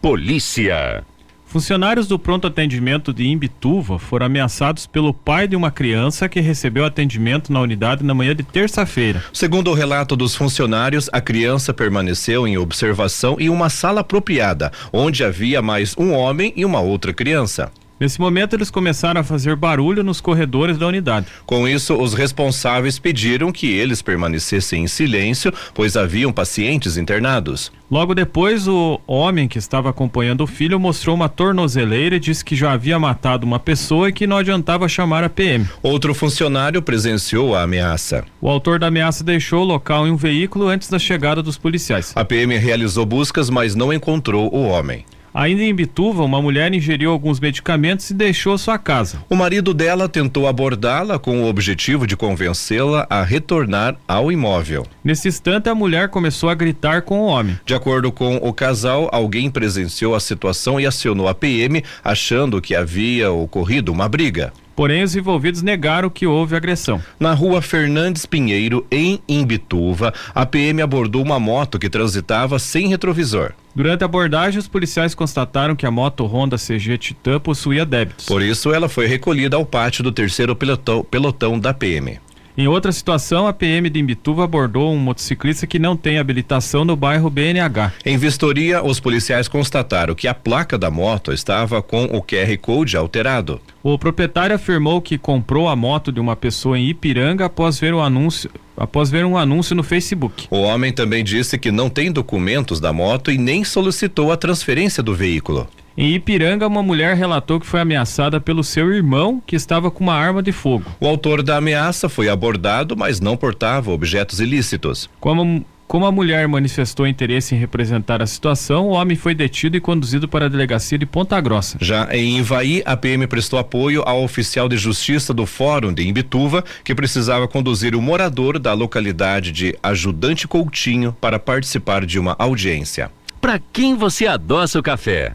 Polícia. Funcionários do pronto atendimento de Imbituva foram ameaçados pelo pai de uma criança que recebeu atendimento na unidade na manhã de terça-feira. Segundo o relato dos funcionários, a criança permaneceu em observação em uma sala apropriada, onde havia mais um homem e uma outra criança. Nesse momento, eles começaram a fazer barulho nos corredores da unidade. Com isso, os responsáveis pediram que eles permanecessem em silêncio, pois haviam pacientes internados. Logo depois, o homem que estava acompanhando o filho mostrou uma tornozeleira e disse que já havia matado uma pessoa e que não adiantava chamar a PM. Outro funcionário presenciou a ameaça. O autor da ameaça deixou o local em um veículo antes da chegada dos policiais. A PM realizou buscas, mas não encontrou o homem. Ainda em Bituva, uma mulher ingeriu alguns medicamentos e deixou sua casa. O marido dela tentou abordá-la com o objetivo de convencê-la a retornar ao imóvel. Nesse instante, a mulher começou a gritar com o homem. De acordo com o casal, alguém presenciou a situação e acionou a PM, achando que havia ocorrido uma briga. Porém, os envolvidos negaram que houve agressão. Na rua Fernandes Pinheiro, em Imbituva, a PM abordou uma moto que transitava sem retrovisor. Durante a abordagem, os policiais constataram que a moto Honda CG Titan possuía débitos. Por isso, ela foi recolhida ao pátio do terceiro pelotão, pelotão da PM. Em outra situação, a PM de Imbituva abordou um motociclista que não tem habilitação no bairro BNH. Em vistoria, os policiais constataram que a placa da moto estava com o QR Code alterado. O proprietário afirmou que comprou a moto de uma pessoa em Ipiranga após ver um anúncio, após ver um anúncio no Facebook. O homem também disse que não tem documentos da moto e nem solicitou a transferência do veículo. Em Ipiranga, uma mulher relatou que foi ameaçada pelo seu irmão, que estava com uma arma de fogo. O autor da ameaça foi abordado, mas não portava objetos ilícitos. Como como a mulher manifestou interesse em representar a situação, o homem foi detido e conduzido para a delegacia de Ponta Grossa. Já em Ivaí, a PM prestou apoio ao oficial de justiça do Fórum de Imbituva, que precisava conduzir o morador da localidade de Ajudante Coutinho para participar de uma audiência. Para quem você adoça o café?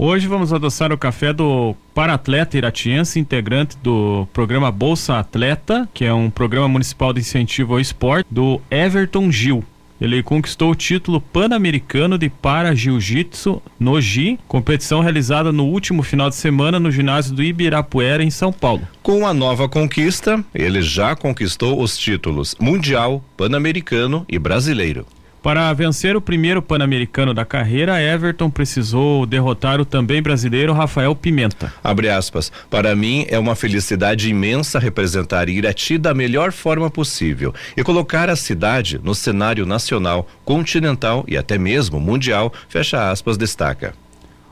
Hoje vamos adoçar o café do para-atleta iratiense, integrante do programa Bolsa Atleta, que é um programa municipal de incentivo ao esporte, do Everton Gil. Ele conquistou o título pan-americano de para jiu-jitsu no Gi, competição realizada no último final de semana no ginásio do Ibirapuera em São Paulo. Com a nova conquista, ele já conquistou os títulos mundial, pan-americano e brasileiro. Para vencer o primeiro Pan-Americano da carreira, Everton precisou derrotar o também brasileiro Rafael Pimenta. Abre aspas. Para mim é uma felicidade imensa representar Irati da melhor forma possível e colocar a cidade no cenário nacional, continental e até mesmo mundial. Fecha aspas, destaca.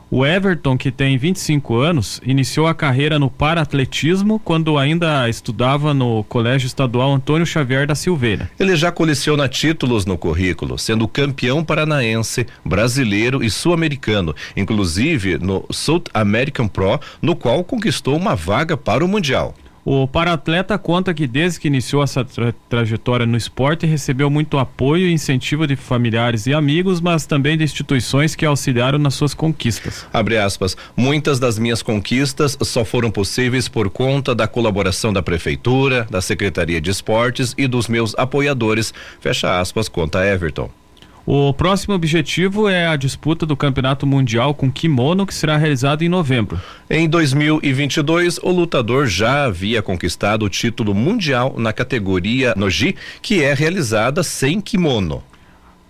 O Everton, que tem 25 anos, iniciou a carreira no paratletismo quando ainda estudava no Colégio Estadual Antônio Xavier da Silveira. Ele já coleciona títulos no currículo, sendo campeão paranaense, brasileiro e sul-americano, inclusive no South American Pro, no qual conquistou uma vaga para o Mundial. O paratleta conta que desde que iniciou essa tra trajetória no esporte recebeu muito apoio e incentivo de familiares e amigos, mas também de instituições que auxiliaram nas suas conquistas. Abre aspas. Muitas das minhas conquistas só foram possíveis por conta da colaboração da prefeitura, da Secretaria de Esportes e dos meus apoiadores. Fecha aspas, conta Everton. O próximo objetivo é a disputa do Campeonato Mundial com kimono, que será realizado em novembro. Em 2022, o lutador já havia conquistado o título mundial na categoria Noji, que é realizada sem kimono.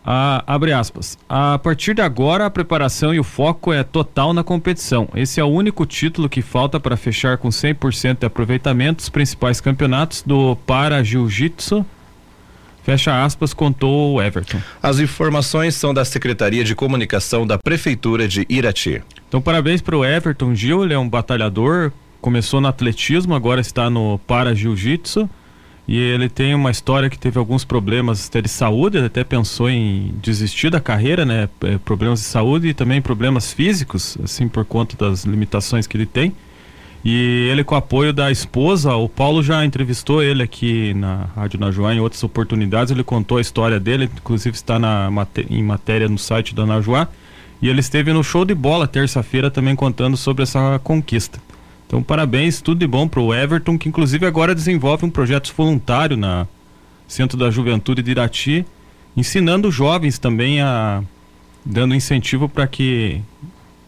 Ah, abre aspas. A partir de agora, a preparação e o foco é total na competição. Esse é o único título que falta para fechar com 100% de aproveitamento os principais campeonatos do Para Jiu-Jitsu Fecha aspas, contou o Everton. As informações são da Secretaria de Comunicação da Prefeitura de Irati. Então, parabéns para o Everton Gil, ele é um batalhador, começou no atletismo, agora está no para jiu-jitsu. E ele tem uma história que teve alguns problemas de saúde, ele até pensou em desistir da carreira, né? É, problemas de saúde e também problemas físicos, assim, por conta das limitações que ele tem. E ele, com o apoio da esposa, o Paulo já entrevistou ele aqui na Rádio Najuá em outras oportunidades. Ele contou a história dele, inclusive está na, em matéria no site da Najuá. E ele esteve no show de bola terça-feira também contando sobre essa conquista. Então, parabéns, tudo de bom para o Everton, que inclusive agora desenvolve um projeto voluntário na Centro da Juventude de Irati, ensinando jovens também a dando incentivo para que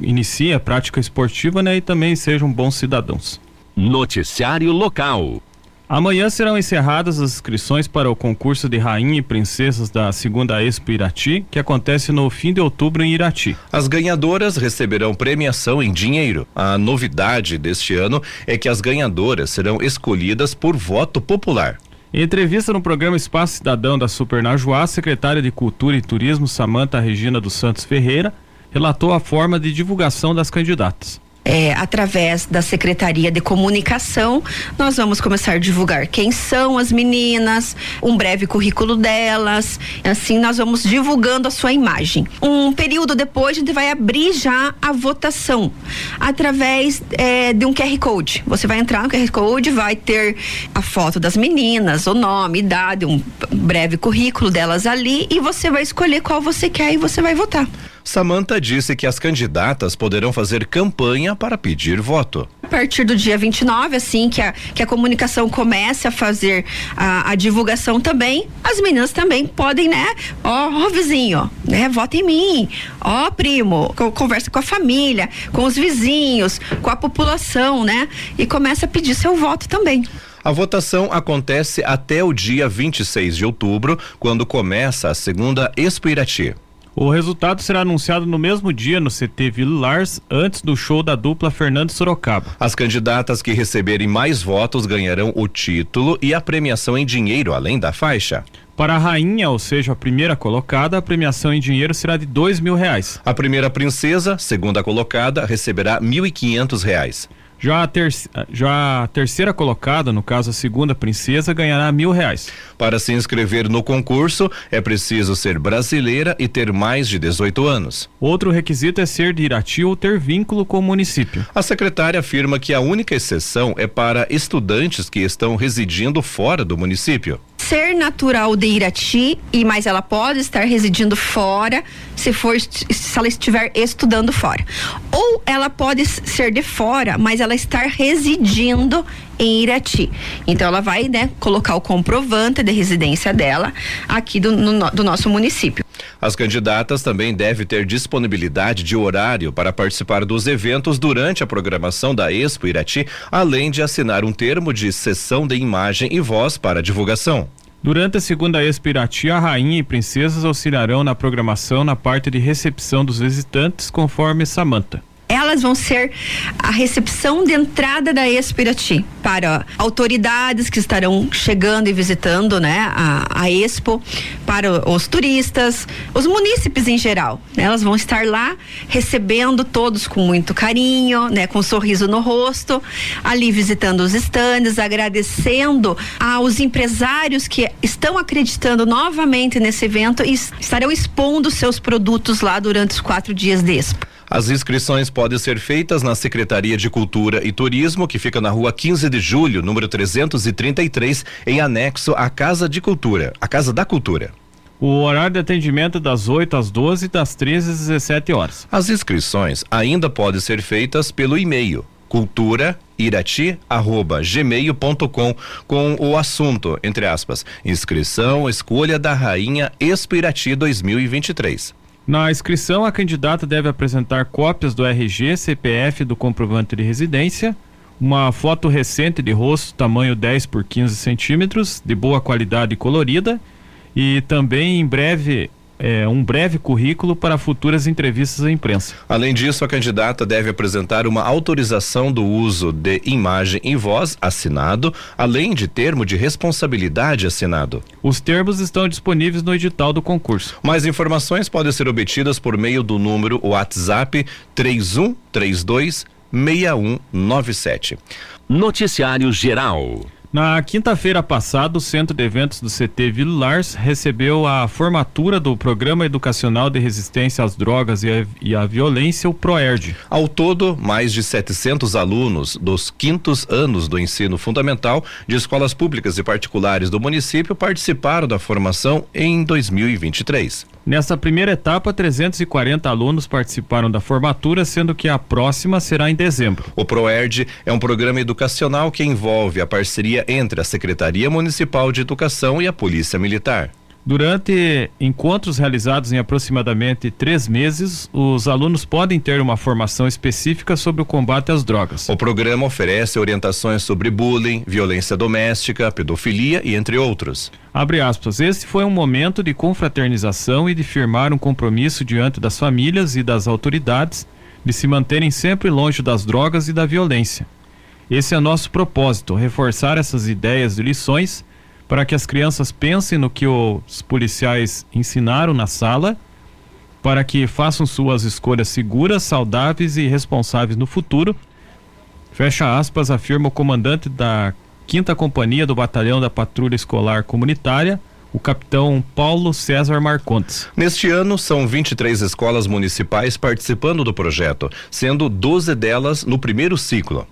iniciem a prática esportiva né, e também sejam bons cidadãos. Noticiário local. Amanhã serão encerradas as inscrições para o concurso de Rainha e Princesas da segunda Expo Irati, que acontece no fim de outubro em Irati. As ganhadoras receberão premiação em dinheiro. A novidade deste ano é que as ganhadoras serão escolhidas por voto popular. Em entrevista no programa Espaço Cidadão da Super Najuá, a secretária de Cultura e Turismo, Samanta Regina dos Santos Ferreira, relatou a forma de divulgação das candidatas é, através da Secretaria de Comunicação, nós vamos começar a divulgar quem são as meninas, um breve currículo delas, assim nós vamos divulgando a sua imagem. Um período depois a gente vai abrir já a votação através é, de um QR Code. Você vai entrar no QR Code, vai ter a foto das meninas, o nome, idade, um breve currículo delas ali e você vai escolher qual você quer e você vai votar. Samanta disse que as candidatas poderão fazer campanha para pedir voto. A partir do dia 29, assim que a, que a comunicação comece a fazer a, a divulgação também, as meninas também podem, né? Ó, ó vizinho, né? Vota em mim. Ó, primo, conversa com a família, com os vizinhos, com a população, né? E começa a pedir seu voto também. A votação acontece até o dia 26 de outubro, quando começa a segunda Expo Irati. O resultado será anunciado no mesmo dia no CT Villars, antes do show da dupla Fernando Sorocaba. As candidatas que receberem mais votos ganharão o título e a premiação em dinheiro, além da faixa. Para a rainha, ou seja, a primeira colocada, a premiação em dinheiro será de dois mil reais. A primeira princesa, segunda colocada, receberá mil e quinhentos reais. Já a, ter, já a terceira colocada, no caso a segunda princesa, ganhará mil reais. Para se inscrever no concurso, é preciso ser brasileira e ter mais de 18 anos. Outro requisito é ser de Irati ou ter vínculo com o município. A secretária afirma que a única exceção é para estudantes que estão residindo fora do município ser natural de Irati, e mas ela pode estar residindo fora se for se ela estiver estudando fora. Ou ela pode ser de fora, mas ela estar residindo em Irati. Então ela vai, né, colocar o comprovante de residência dela aqui do, no, do nosso município. As candidatas também devem ter disponibilidade de horário para participar dos eventos durante a programação da Expo Irati, além de assinar um termo de cessão de imagem e voz para divulgação. Durante a segunda Espirati, a rainha e princesas auxiliarão na programação na parte de recepção dos visitantes, conforme Samantha elas vão ser a recepção de entrada da Espirati para autoridades que estarão chegando e visitando, né, a, a Expo, para os turistas, os munícipes em geral. Né, elas vão estar lá recebendo todos com muito carinho, né, com um sorriso no rosto, ali visitando os estandes, agradecendo aos empresários que estão acreditando novamente nesse evento e estarão expondo seus produtos lá durante os quatro dias de Expo. As inscrições podem ser feitas na Secretaria de Cultura e Turismo, que fica na rua 15 de julho, número 333, em anexo à Casa de Cultura, a Casa da Cultura. O horário de atendimento é das 8 às 12 e das 13 às 17 horas. As inscrições ainda podem ser feitas pelo e-mail culturairati@gmail.com com o assunto entre aspas inscrição escolha da rainha Expo Irati 2023. Na inscrição, a candidata deve apresentar cópias do RG, CPF do comprovante de residência, uma foto recente de rosto tamanho 10 por 15 centímetros, de boa qualidade e colorida, e também em breve é, um breve currículo para futuras entrevistas à imprensa. Além disso, a candidata deve apresentar uma autorização do uso de imagem e voz assinado, além de termo de responsabilidade assinado. Os termos estão disponíveis no edital do concurso. Mais informações podem ser obtidas por meio do número WhatsApp 3132 6197. Noticiário Geral. Na quinta-feira passada, o Centro de Eventos do CT Villars recebeu a formatura do Programa Educacional de Resistência às Drogas e, a, e à Violência, o PROERD. Ao todo, mais de 700 alunos dos quintos anos do ensino fundamental de escolas públicas e particulares do município participaram da formação em 2023. Nessa primeira etapa, 340 alunos participaram da formatura, sendo que a próxima será em dezembro. O PROERD é um programa educacional que envolve a parceria entre a Secretaria Municipal de Educação e a Polícia Militar. Durante encontros realizados em aproximadamente três meses, os alunos podem ter uma formação específica sobre o combate às drogas. O programa oferece orientações sobre bullying, violência doméstica, pedofilia e entre outros. Abre aspas. Esse foi um momento de confraternização e de firmar um compromisso diante das famílias e das autoridades de se manterem sempre longe das drogas e da violência. Esse é nosso propósito, reforçar essas ideias e lições para que as crianças pensem no que os policiais ensinaram na sala, para que façam suas escolhas seguras, saudáveis e responsáveis no futuro. Fecha aspas, afirma o comandante da quinta companhia do batalhão da patrulha escolar comunitária, o capitão Paulo César Marcontes. Neste ano, são 23 escolas municipais participando do projeto, sendo 12 delas no primeiro ciclo.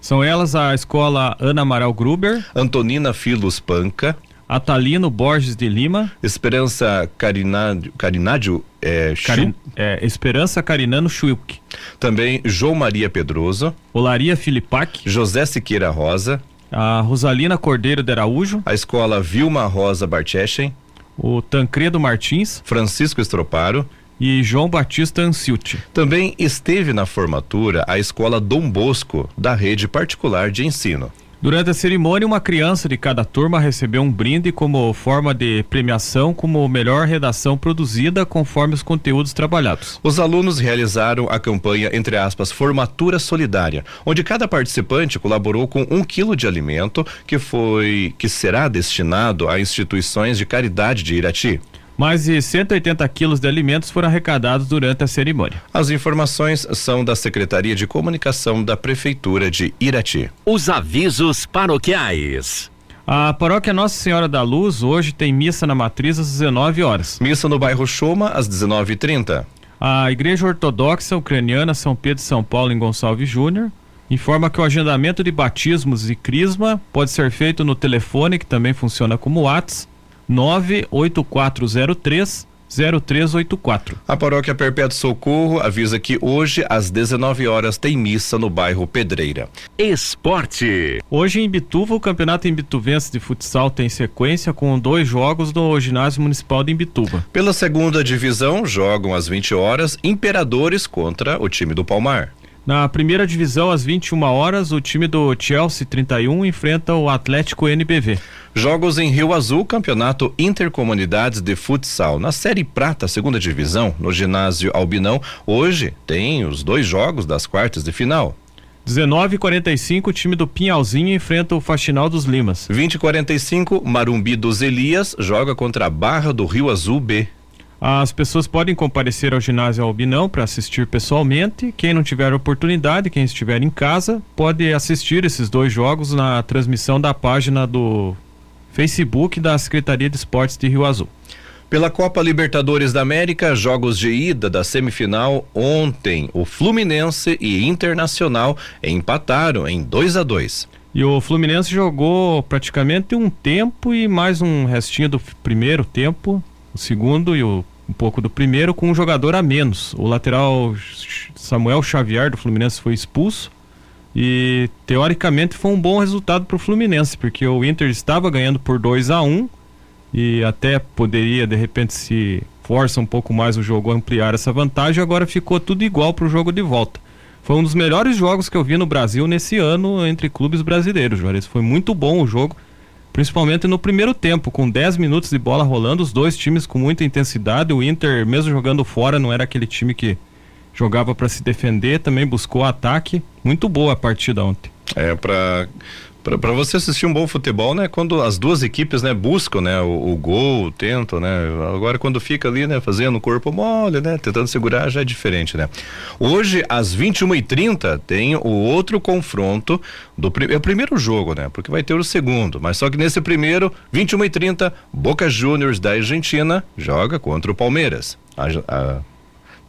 São elas a escola Ana Amaral Gruber, Antonina Filos Panca, Atalino Borges de Lima, Esperança Carinádio, Carinádio é, Cari, é, Esperança Carinano Schwilk. Também João Maria Pedroso, Olaria Filipac, José Siqueira Rosa, a Rosalina Cordeiro de Araújo, a escola Vilma Rosa Bartechen, o Tancredo Martins, Francisco Estroparo, e João Batista Anciuti. Também esteve na formatura a escola Dom Bosco, da rede particular de ensino. Durante a cerimônia, uma criança de cada turma recebeu um brinde como forma de premiação como melhor redação produzida conforme os conteúdos trabalhados. Os alunos realizaram a campanha, entre aspas, Formatura Solidária, onde cada participante colaborou com um quilo de alimento que foi que será destinado a instituições de caridade de Irati. Mais de 180 quilos de alimentos foram arrecadados durante a cerimônia. As informações são da Secretaria de Comunicação da Prefeitura de Irati. Os avisos paroquiais. A paróquia Nossa Senhora da Luz hoje tem missa na matriz às 19 horas. Missa no bairro Choma às 19h30. A Igreja Ortodoxa Ucraniana São Pedro e São Paulo em Gonçalves Júnior informa que o agendamento de batismos e crisma pode ser feito no telefone que também funciona como WhatsApp 98403 0384. A paróquia Perpétuo Socorro avisa que hoje às 19 horas tem missa no bairro Pedreira. Esporte. Hoje em Bituva o campeonato imbituvense de futsal tem sequência com dois jogos no ginásio municipal de Imbituva. Pela segunda divisão jogam às 20 horas Imperadores contra o time do Palmar. Na primeira divisão, às 21 horas, o time do Chelsea 31 enfrenta o Atlético NBV. Jogos em Rio Azul, campeonato Intercomunidades de Futsal. Na Série Prata, segunda divisão, no ginásio Albinão, hoje tem os dois jogos das quartas de final. 19:45 o time do Pinhalzinho enfrenta o Faxinal dos Limas. 20:45 Marumbi dos Elias joga contra a Barra do Rio Azul B. As pessoas podem comparecer ao ginásio Albinão para assistir pessoalmente. Quem não tiver oportunidade, quem estiver em casa, pode assistir esses dois jogos na transmissão da página do Facebook da Secretaria de Esportes de Rio Azul. Pela Copa Libertadores da América, jogos de ida da semifinal ontem, o Fluminense e Internacional empataram em 2 a 2. E o Fluminense jogou praticamente um tempo e mais um restinho do primeiro tempo segundo e o, um pouco do primeiro com um jogador a menos. O lateral Samuel Xavier do Fluminense foi expulso e teoricamente foi um bom resultado para o Fluminense, porque o Inter estava ganhando por 2 a 1 um, e até poderia de repente se força um pouco mais o jogo ampliar essa vantagem, agora ficou tudo igual para o jogo de volta. Foi um dos melhores jogos que eu vi no Brasil nesse ano entre clubes brasileiros, Juarez. Foi muito bom o jogo principalmente no primeiro tempo, com 10 minutos de bola rolando, os dois times com muita intensidade. O Inter, mesmo jogando fora, não era aquele time que jogava para se defender, também buscou ataque. Muito boa a partida ontem. É, para para você assistir um bom futebol, né? Quando as duas equipes, né, buscam, né, o, o, gol, tentam, né? Agora quando fica ali, né, fazendo o corpo mole, né, tentando segurar, já é diferente, né? Hoje às 21h30 tem o outro confronto do é o primeiro jogo, né? Porque vai ter o segundo, mas só que nesse primeiro, 21h30, Boca Juniors da Argentina joga contra o Palmeiras. A, a,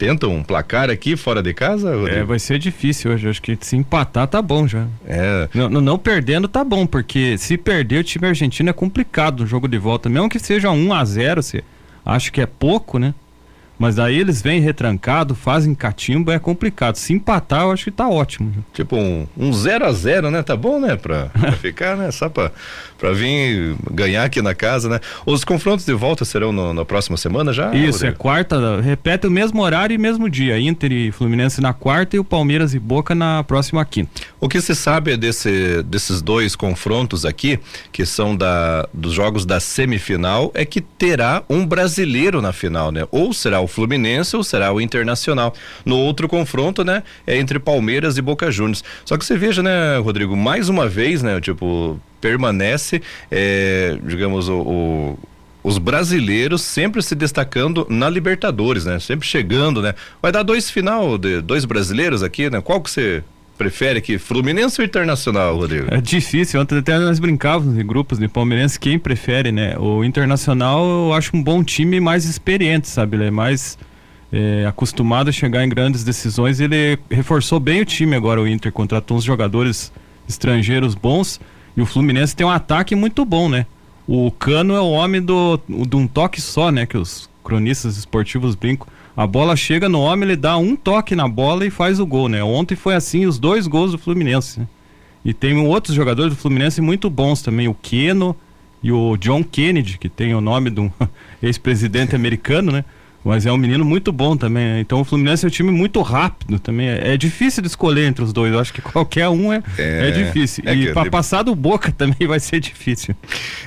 tenta um placar aqui fora de casa? Rodrigo? É, vai ser difícil hoje. Acho que se empatar tá bom já. É. Não, não, perdendo tá bom, porque se perder o time argentino é complicado no jogo de volta. Mesmo que seja 1 a 0 você acha que é pouco, né? Mas daí eles vêm retrancado, fazem catimba, é complicado. Se empatar, eu acho que tá ótimo. Tipo um 0 um zero a 0 né? Tá bom, né? Pra, pra ficar, né? Só pra, pra vir ganhar aqui na casa, né? Os confrontos de volta serão no, na próxima semana já? Isso, Rodrigo? é quarta, repete o mesmo horário e mesmo dia. Inter e Fluminense na quarta e o Palmeiras e Boca na próxima quinta. O que se sabe desse, desses dois confrontos aqui, que são da, dos jogos da semifinal, é que terá um brasileiro na final, né? Ou será o Fluminense ou será o Internacional. No outro confronto, né, é entre Palmeiras e Boca Juniors. Só que você veja, né, Rodrigo, mais uma vez, né, tipo, permanece, é, digamos, o, o os brasileiros sempre se destacando na Libertadores, né? Sempre chegando, né? Vai dar dois final de dois brasileiros aqui, né? Qual que você prefere aqui, Fluminense ou Internacional, Rodrigo? É difícil, ontem até nós brincávamos em grupos de Palmeirense, quem prefere, né? O Internacional eu acho um bom time mais experiente, sabe? Ele é mais é, acostumado a chegar em grandes decisões, ele reforçou bem o time agora, o Inter, contratou uns jogadores estrangeiros bons e o Fluminense tem um ataque muito bom, né? O Cano é o homem do, de um toque só, né? Que os cronistas esportivos brincam a bola chega no homem, ele dá um toque na bola e faz o gol, né? Ontem foi assim os dois gols do Fluminense. Né? E tem outros jogadores do Fluminense muito bons também, o Keno e o John Kennedy, que tem o nome de um ex-presidente americano, né? Mas é um menino muito bom também. Né? Então o Fluminense é um time muito rápido também. É, é difícil de escolher entre os dois. Eu acho que qualquer um é, é, é difícil. É e para passar do Boca também vai ser difícil.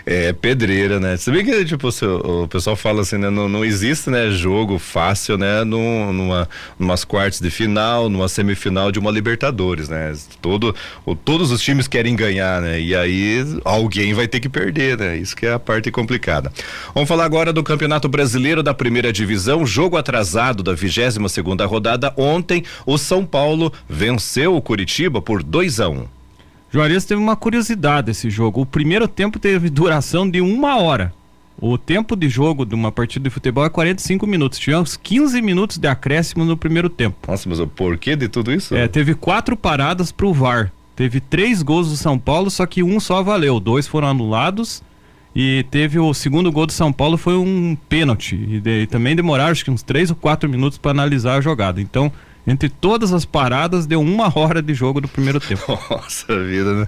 É pedreira, né? Você vê que tipo, o, pessoal fala assim, né? Não, não existe né, jogo fácil, né? Num, numa umas quartas de final, numa semifinal de uma Libertadores, né? Todo, o, todos os times querem ganhar, né? E aí alguém vai ter que perder, né? Isso que é a parte complicada. Vamos falar agora do Campeonato Brasileiro da Primeira Divisão divisão, jogo atrasado da 22 segunda rodada. Ontem, o São Paulo venceu o Curitiba por 2 a 1 um. Juarez teve uma curiosidade esse jogo. O primeiro tempo teve duração de uma hora. O tempo de jogo de uma partida de futebol é 45 minutos. Tivemos 15 minutos de acréscimo no primeiro tempo. Nossa, mas o porquê de tudo isso? É, teve quatro paradas pro VAR. Teve três gols do São Paulo, só que um só valeu. Dois foram anulados e teve o segundo gol do São Paulo foi um pênalti. E, de, e também demoraram acho que uns três ou quatro minutos para analisar a jogada. Então, entre todas as paradas, deu uma hora de jogo do primeiro tempo. Nossa vida, né?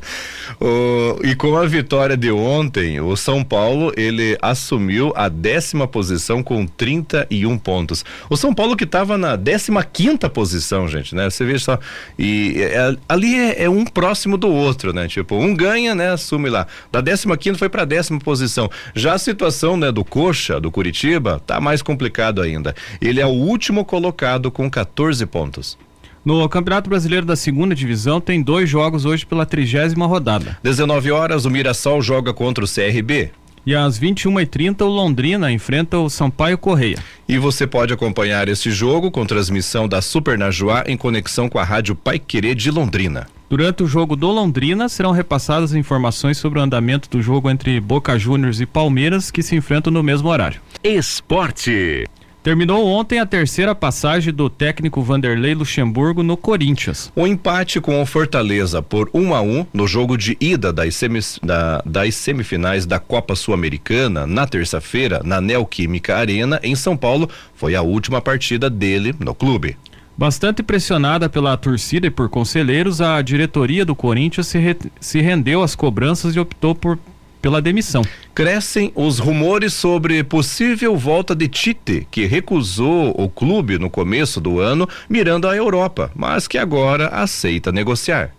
O, e com a vitória de ontem, o São Paulo ele assumiu a décima posição com 31 pontos. O São Paulo que estava na décima quinta posição, gente, né? Você vê só. E é, ali é, é, um próximo do outro, né? Tipo, um ganha, né? Assume lá. Da décima quinta foi para décima posição. Já a situação, né, do Coxa, do Curitiba, tá mais complicado ainda. Ele é o último colocado com 14 pontos pontos. No Campeonato Brasileiro da Segunda Divisão tem dois jogos hoje pela trigésima rodada. 19 horas o Mirassol joga contra o CRB. E às 21h30 o Londrina enfrenta o Sampaio Correia. E você pode acompanhar esse jogo com transmissão da Super Najuá em conexão com a Rádio Pai Querer de Londrina. Durante o jogo do Londrina serão repassadas informações sobre o andamento do jogo entre Boca Juniors e Palmeiras que se enfrentam no mesmo horário. Esporte. Terminou ontem a terceira passagem do técnico Vanderlei Luxemburgo no Corinthians. O empate com o Fortaleza por 1 um a 1 um, no jogo de ida das, semis, da, das semifinais da Copa Sul-Americana na terça-feira na Neoquímica Arena em São Paulo foi a última partida dele no clube. Bastante pressionada pela torcida e por conselheiros, a diretoria do Corinthians se, re, se rendeu às cobranças e optou por pela demissão. Crescem os rumores sobre possível volta de Tite, que recusou o clube no começo do ano, mirando a Europa, mas que agora aceita negociar.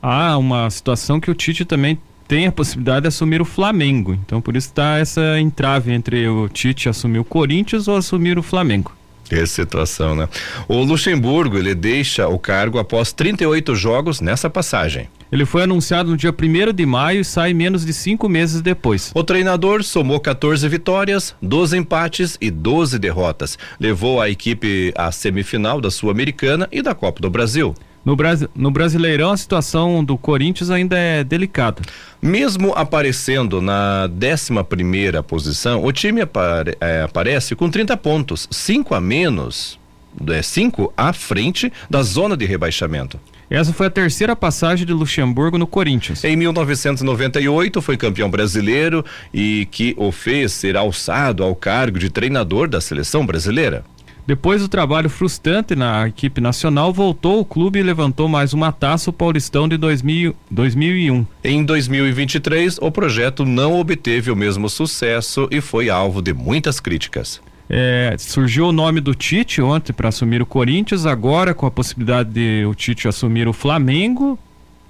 Há uma situação que o Tite também tem a possibilidade de assumir o Flamengo. Então por isso está essa entrave entre o Tite assumir o Corinthians ou assumir o Flamengo. Que situação, né? O Luxemburgo, ele deixa o cargo após 38 jogos nessa passagem. Ele foi anunciado no dia 1 de maio e sai menos de cinco meses depois. O treinador somou 14 vitórias, 12 empates e 12 derrotas. Levou a equipe à semifinal da Sul-Americana e da Copa do Brasil. No, no Brasileirão, a situação do Corinthians ainda é delicada. Mesmo aparecendo na 11 primeira posição, o time apare, é, aparece com 30 pontos, 5 a menos, é, 5 à frente da zona de rebaixamento. Essa foi a terceira passagem de Luxemburgo no Corinthians. Em 1998 foi campeão brasileiro e que o fez ser alçado ao cargo de treinador da seleção brasileira. Depois do trabalho frustrante na equipe nacional, voltou o clube e levantou mais uma taça o Paulistão de 2000, 2001. Em 2023, o projeto não obteve o mesmo sucesso e foi alvo de muitas críticas. É, surgiu o nome do Tite ontem para assumir o Corinthians, agora com a possibilidade de o Tite assumir o Flamengo,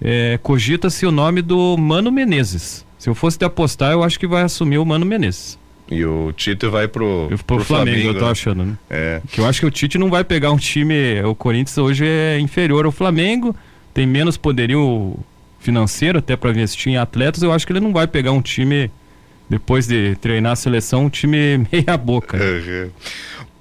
é, cogita-se o nome do Mano Menezes. Se eu fosse de apostar, eu acho que vai assumir o Mano Menezes. E o Tite vai pro, pro, pro Flamengo, Flamengo, eu tô né? achando, né? É. Que eu acho que o Tite não vai pegar um time. O Corinthians hoje é inferior ao Flamengo, tem menos poderio financeiro até para investir em atletas. Eu acho que ele não vai pegar um time, depois de treinar a seleção, um time meia-boca. Né?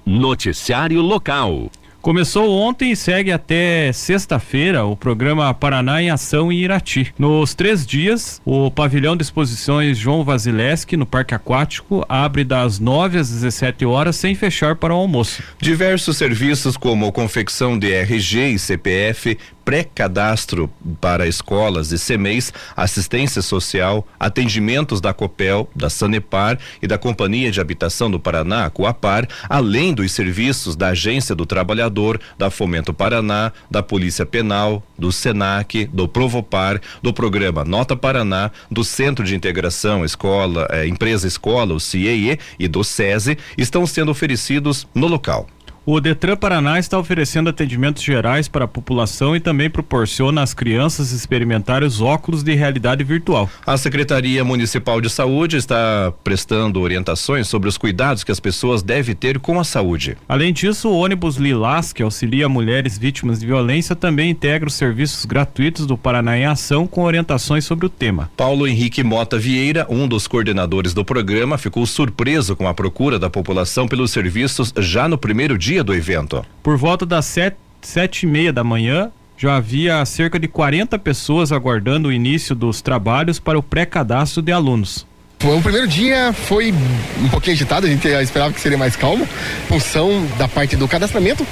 Noticiário local. Começou ontem e segue até sexta-feira o programa Paraná em Ação em Irati. Nos três dias, o pavilhão de exposições João Vasileschi, no Parque Aquático, abre das 9 às 17 horas sem fechar para o almoço. Diversos serviços como confecção de RG e CPF, pré-cadastro para escolas e CMEs, assistência social, atendimentos da COPEL, da Sanepar e da Companhia de Habitação do Paraná, Coapar, além dos serviços da Agência do Trabalhador, da Fomento Paraná, da Polícia Penal, do SENAC, do Provopar, do programa Nota Paraná, do Centro de Integração Escola, eh, Empresa Escola, o CIEE e do SESI, estão sendo oferecidos no local. O Detran Paraná está oferecendo atendimentos gerais para a população e também proporciona às crianças experimentar os óculos de realidade virtual. A Secretaria Municipal de Saúde está prestando orientações sobre os cuidados que as pessoas devem ter com a saúde. Além disso, o ônibus Lilás, que auxilia mulheres vítimas de violência, também integra os serviços gratuitos do Paraná em Ação com orientações sobre o tema. Paulo Henrique Mota Vieira, um dos coordenadores do programa, ficou surpreso com a procura da população pelos serviços já no primeiro dia dia do evento? Por volta das sete, sete e meia da manhã, já havia cerca de 40 pessoas aguardando o início dos trabalhos para o pré-cadastro de alunos. O primeiro dia foi um pouquinho agitado, a gente esperava que seria mais calmo, função da parte do cadastramento,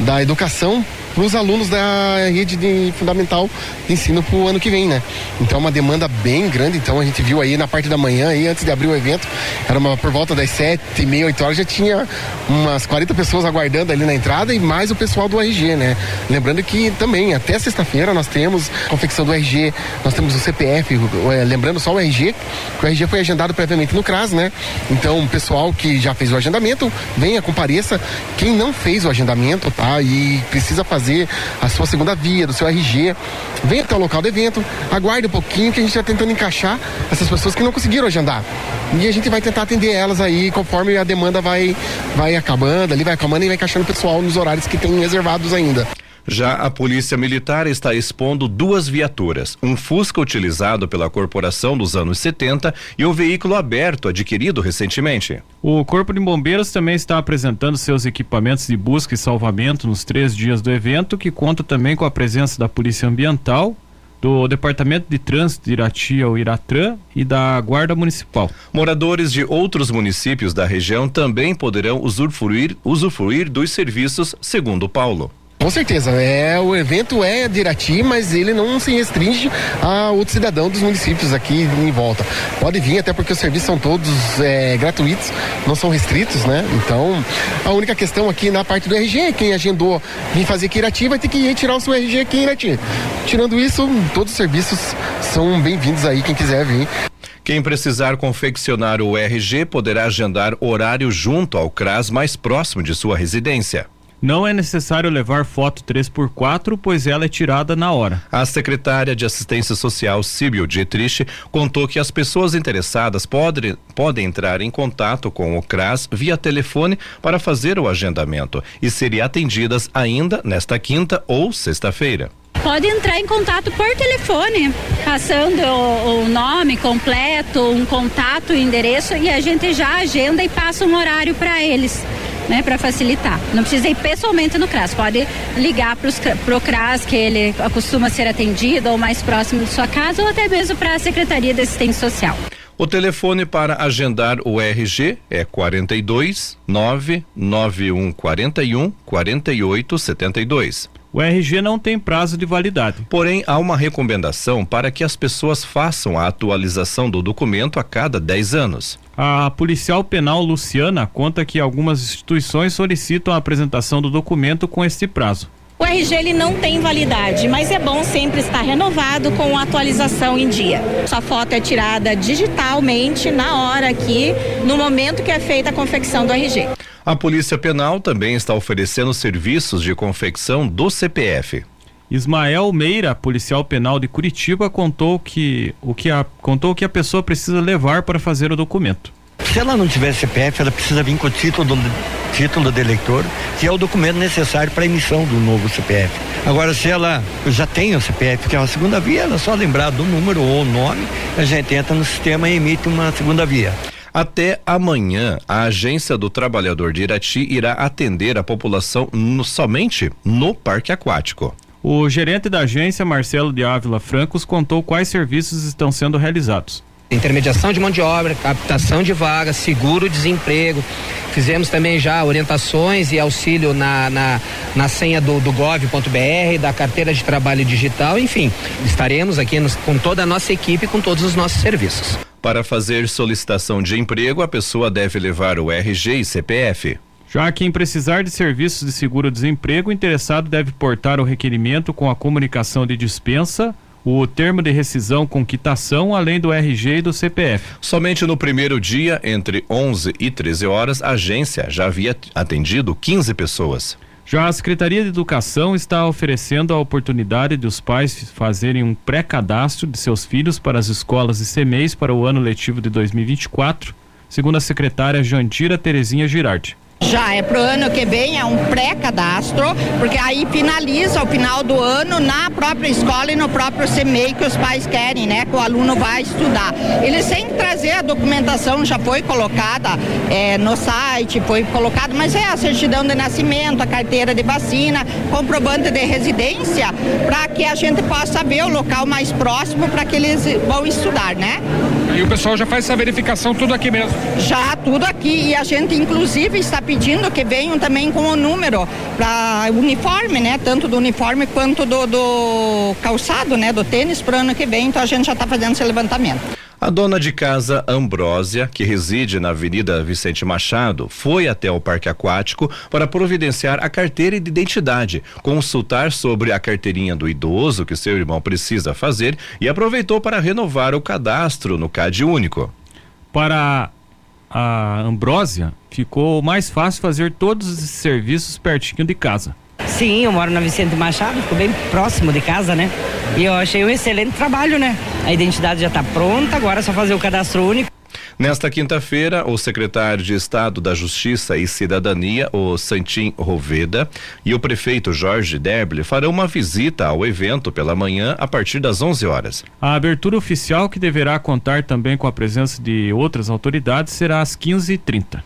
da educação para os alunos da rede de fundamental de ensino para o ano que vem, né? Então é uma demanda bem grande. Então a gente viu aí na parte da manhã, aí, antes de abrir o evento, era uma por volta das sete e meia, oito horas, já tinha umas 40 pessoas aguardando ali na entrada e mais o pessoal do RG, né? Lembrando que também até sexta-feira nós temos confecção do RG, nós temos o CPF, é, lembrando só o RG, que o RG foi agendado previamente no CRAS, né? Então o pessoal que já fez o agendamento, venha, compareça. Quem não fez o agendamento, tá? E precisa fazer fazer a sua segunda via, do seu RG. Venha até o local do evento, aguarde um pouquinho que a gente está tentando encaixar essas pessoas que não conseguiram agendar. E a gente vai tentar atender elas aí conforme a demanda vai, vai acabando, ali vai acabando e vai encaixando o pessoal nos horários que tem reservados ainda. Já a Polícia Militar está expondo duas viaturas, um Fusca utilizado pela corporação dos anos 70 e um veículo aberto adquirido recentemente. O Corpo de Bombeiros também está apresentando seus equipamentos de busca e salvamento nos três dias do evento, que conta também com a presença da Polícia Ambiental, do Departamento de Trânsito de Irati ao Iratran e da Guarda Municipal. Moradores de outros municípios da região também poderão usufruir, usufruir dos serviços, segundo Paulo. Com certeza, é, o evento é de Irati, mas ele não se restringe a outro cidadão dos municípios aqui em volta. Pode vir, até porque os serviços são todos é, gratuitos, não são restritos, né? Então, a única questão aqui na parte do RG, quem agendou vir fazer aqui Irati vai ter que ir tirar o seu RG aqui em Irati. Tirando isso, todos os serviços são bem-vindos aí, quem quiser vir. Quem precisar confeccionar o RG poderá agendar horário junto ao CRAS mais próximo de sua residência. Não é necessário levar foto 3x4, pois ela é tirada na hora. A secretária de Assistência Social, Síbio Dietrich, contou que as pessoas interessadas pode, podem entrar em contato com o CRAS via telefone para fazer o agendamento e serem atendidas ainda nesta quinta ou sexta-feira pode entrar em contato por telefone, passando o, o, nome completo, um contato, um endereço e a gente já agenda e passa um horário para eles né, para facilitar. Não precisa ir pessoalmente no CRAS, pode ligar para o CRAS, que ele costuma ser atendido ou mais próximo de sua casa, ou até mesmo para a Secretaria de Assistência Social. O telefone para agendar o RG é 42 99141 4872. O RG não tem prazo de validade. Porém, há uma recomendação para que as pessoas façam a atualização do documento a cada 10 anos. A policial penal Luciana conta que algumas instituições solicitam a apresentação do documento com este prazo. O RG ele não tem validade, mas é bom sempre estar renovado com atualização em dia. Sua foto é tirada digitalmente na hora aqui, no momento que é feita a confecção do RG. A Polícia Penal também está oferecendo serviços de confecção do CPF. Ismael Meira, policial penal de Curitiba, contou que o que a, contou que a pessoa precisa levar para fazer o documento. Se ela não tiver CPF, ela precisa vir com o título, título de eleitor, que é o documento necessário para a emissão do novo CPF. Agora, se ela já tem o CPF, que é uma segunda via, ela só lembrar do número ou nome, a gente entra no sistema e emite uma segunda via. Até amanhã, a Agência do Trabalhador de Irati irá atender a população no, somente no parque aquático. O gerente da agência, Marcelo de Ávila Francos, contou quais serviços estão sendo realizados intermediação de mão de obra, captação de vagas, seguro-desemprego. Fizemos também já orientações e auxílio na, na, na senha do, do gov.br, da carteira de trabalho digital, enfim, estaremos aqui nos, com toda a nossa equipe, com todos os nossos serviços. Para fazer solicitação de emprego, a pessoa deve levar o RG e CPF. Já quem precisar de serviços de seguro-desemprego, o interessado deve portar o requerimento com a comunicação de dispensa, o termo de rescisão com quitação, além do RG e do CPF. Somente no primeiro dia, entre 11 e 13 horas, a agência já havia atendido 15 pessoas. Já a Secretaria de Educação está oferecendo a oportunidade de os pais fazerem um pré-cadastro de seus filhos para as escolas e CMEs para o ano letivo de 2024, segundo a secretária Jandira Terezinha Girardi. Já é pro ano que vem, é um pré-cadastro, porque aí finaliza o final do ano na própria escola e no próprio CMEI que os pais querem, né? Que o aluno vai estudar. Eles têm que trazer a documentação, já foi colocada é, no site, foi colocado, mas é a certidão de nascimento, a carteira de vacina, comprovante de residência, para que a gente possa ver o local mais próximo para que eles vão estudar, né? E o pessoal já faz essa verificação tudo aqui mesmo? Já, tudo aqui. E a gente, inclusive, está pedindo que venham também com o número para uniforme, né? Tanto do uniforme quanto do, do calçado, né? Do tênis para o ano que vem. Então a gente já está fazendo esse levantamento. A dona de casa Ambrósia, que reside na Avenida Vicente Machado, foi até o parque aquático para providenciar a carteira de identidade, consultar sobre a carteirinha do idoso que seu irmão precisa fazer e aproveitou para renovar o cadastro no CAD único. Para a Ambrósia, ficou mais fácil fazer todos esses serviços pertinho de casa. Sim, eu moro na Vicente Machado, ficou bem próximo de casa, né? E eu achei um excelente trabalho, né? A identidade já está pronta, agora é só fazer o cadastro único. Nesta quinta-feira, o secretário de Estado da Justiça e Cidadania, o Santim Roveda, e o prefeito Jorge Derble farão uma visita ao evento pela manhã a partir das 11 horas. A abertura oficial, que deverá contar também com a presença de outras autoridades, será às 15h30.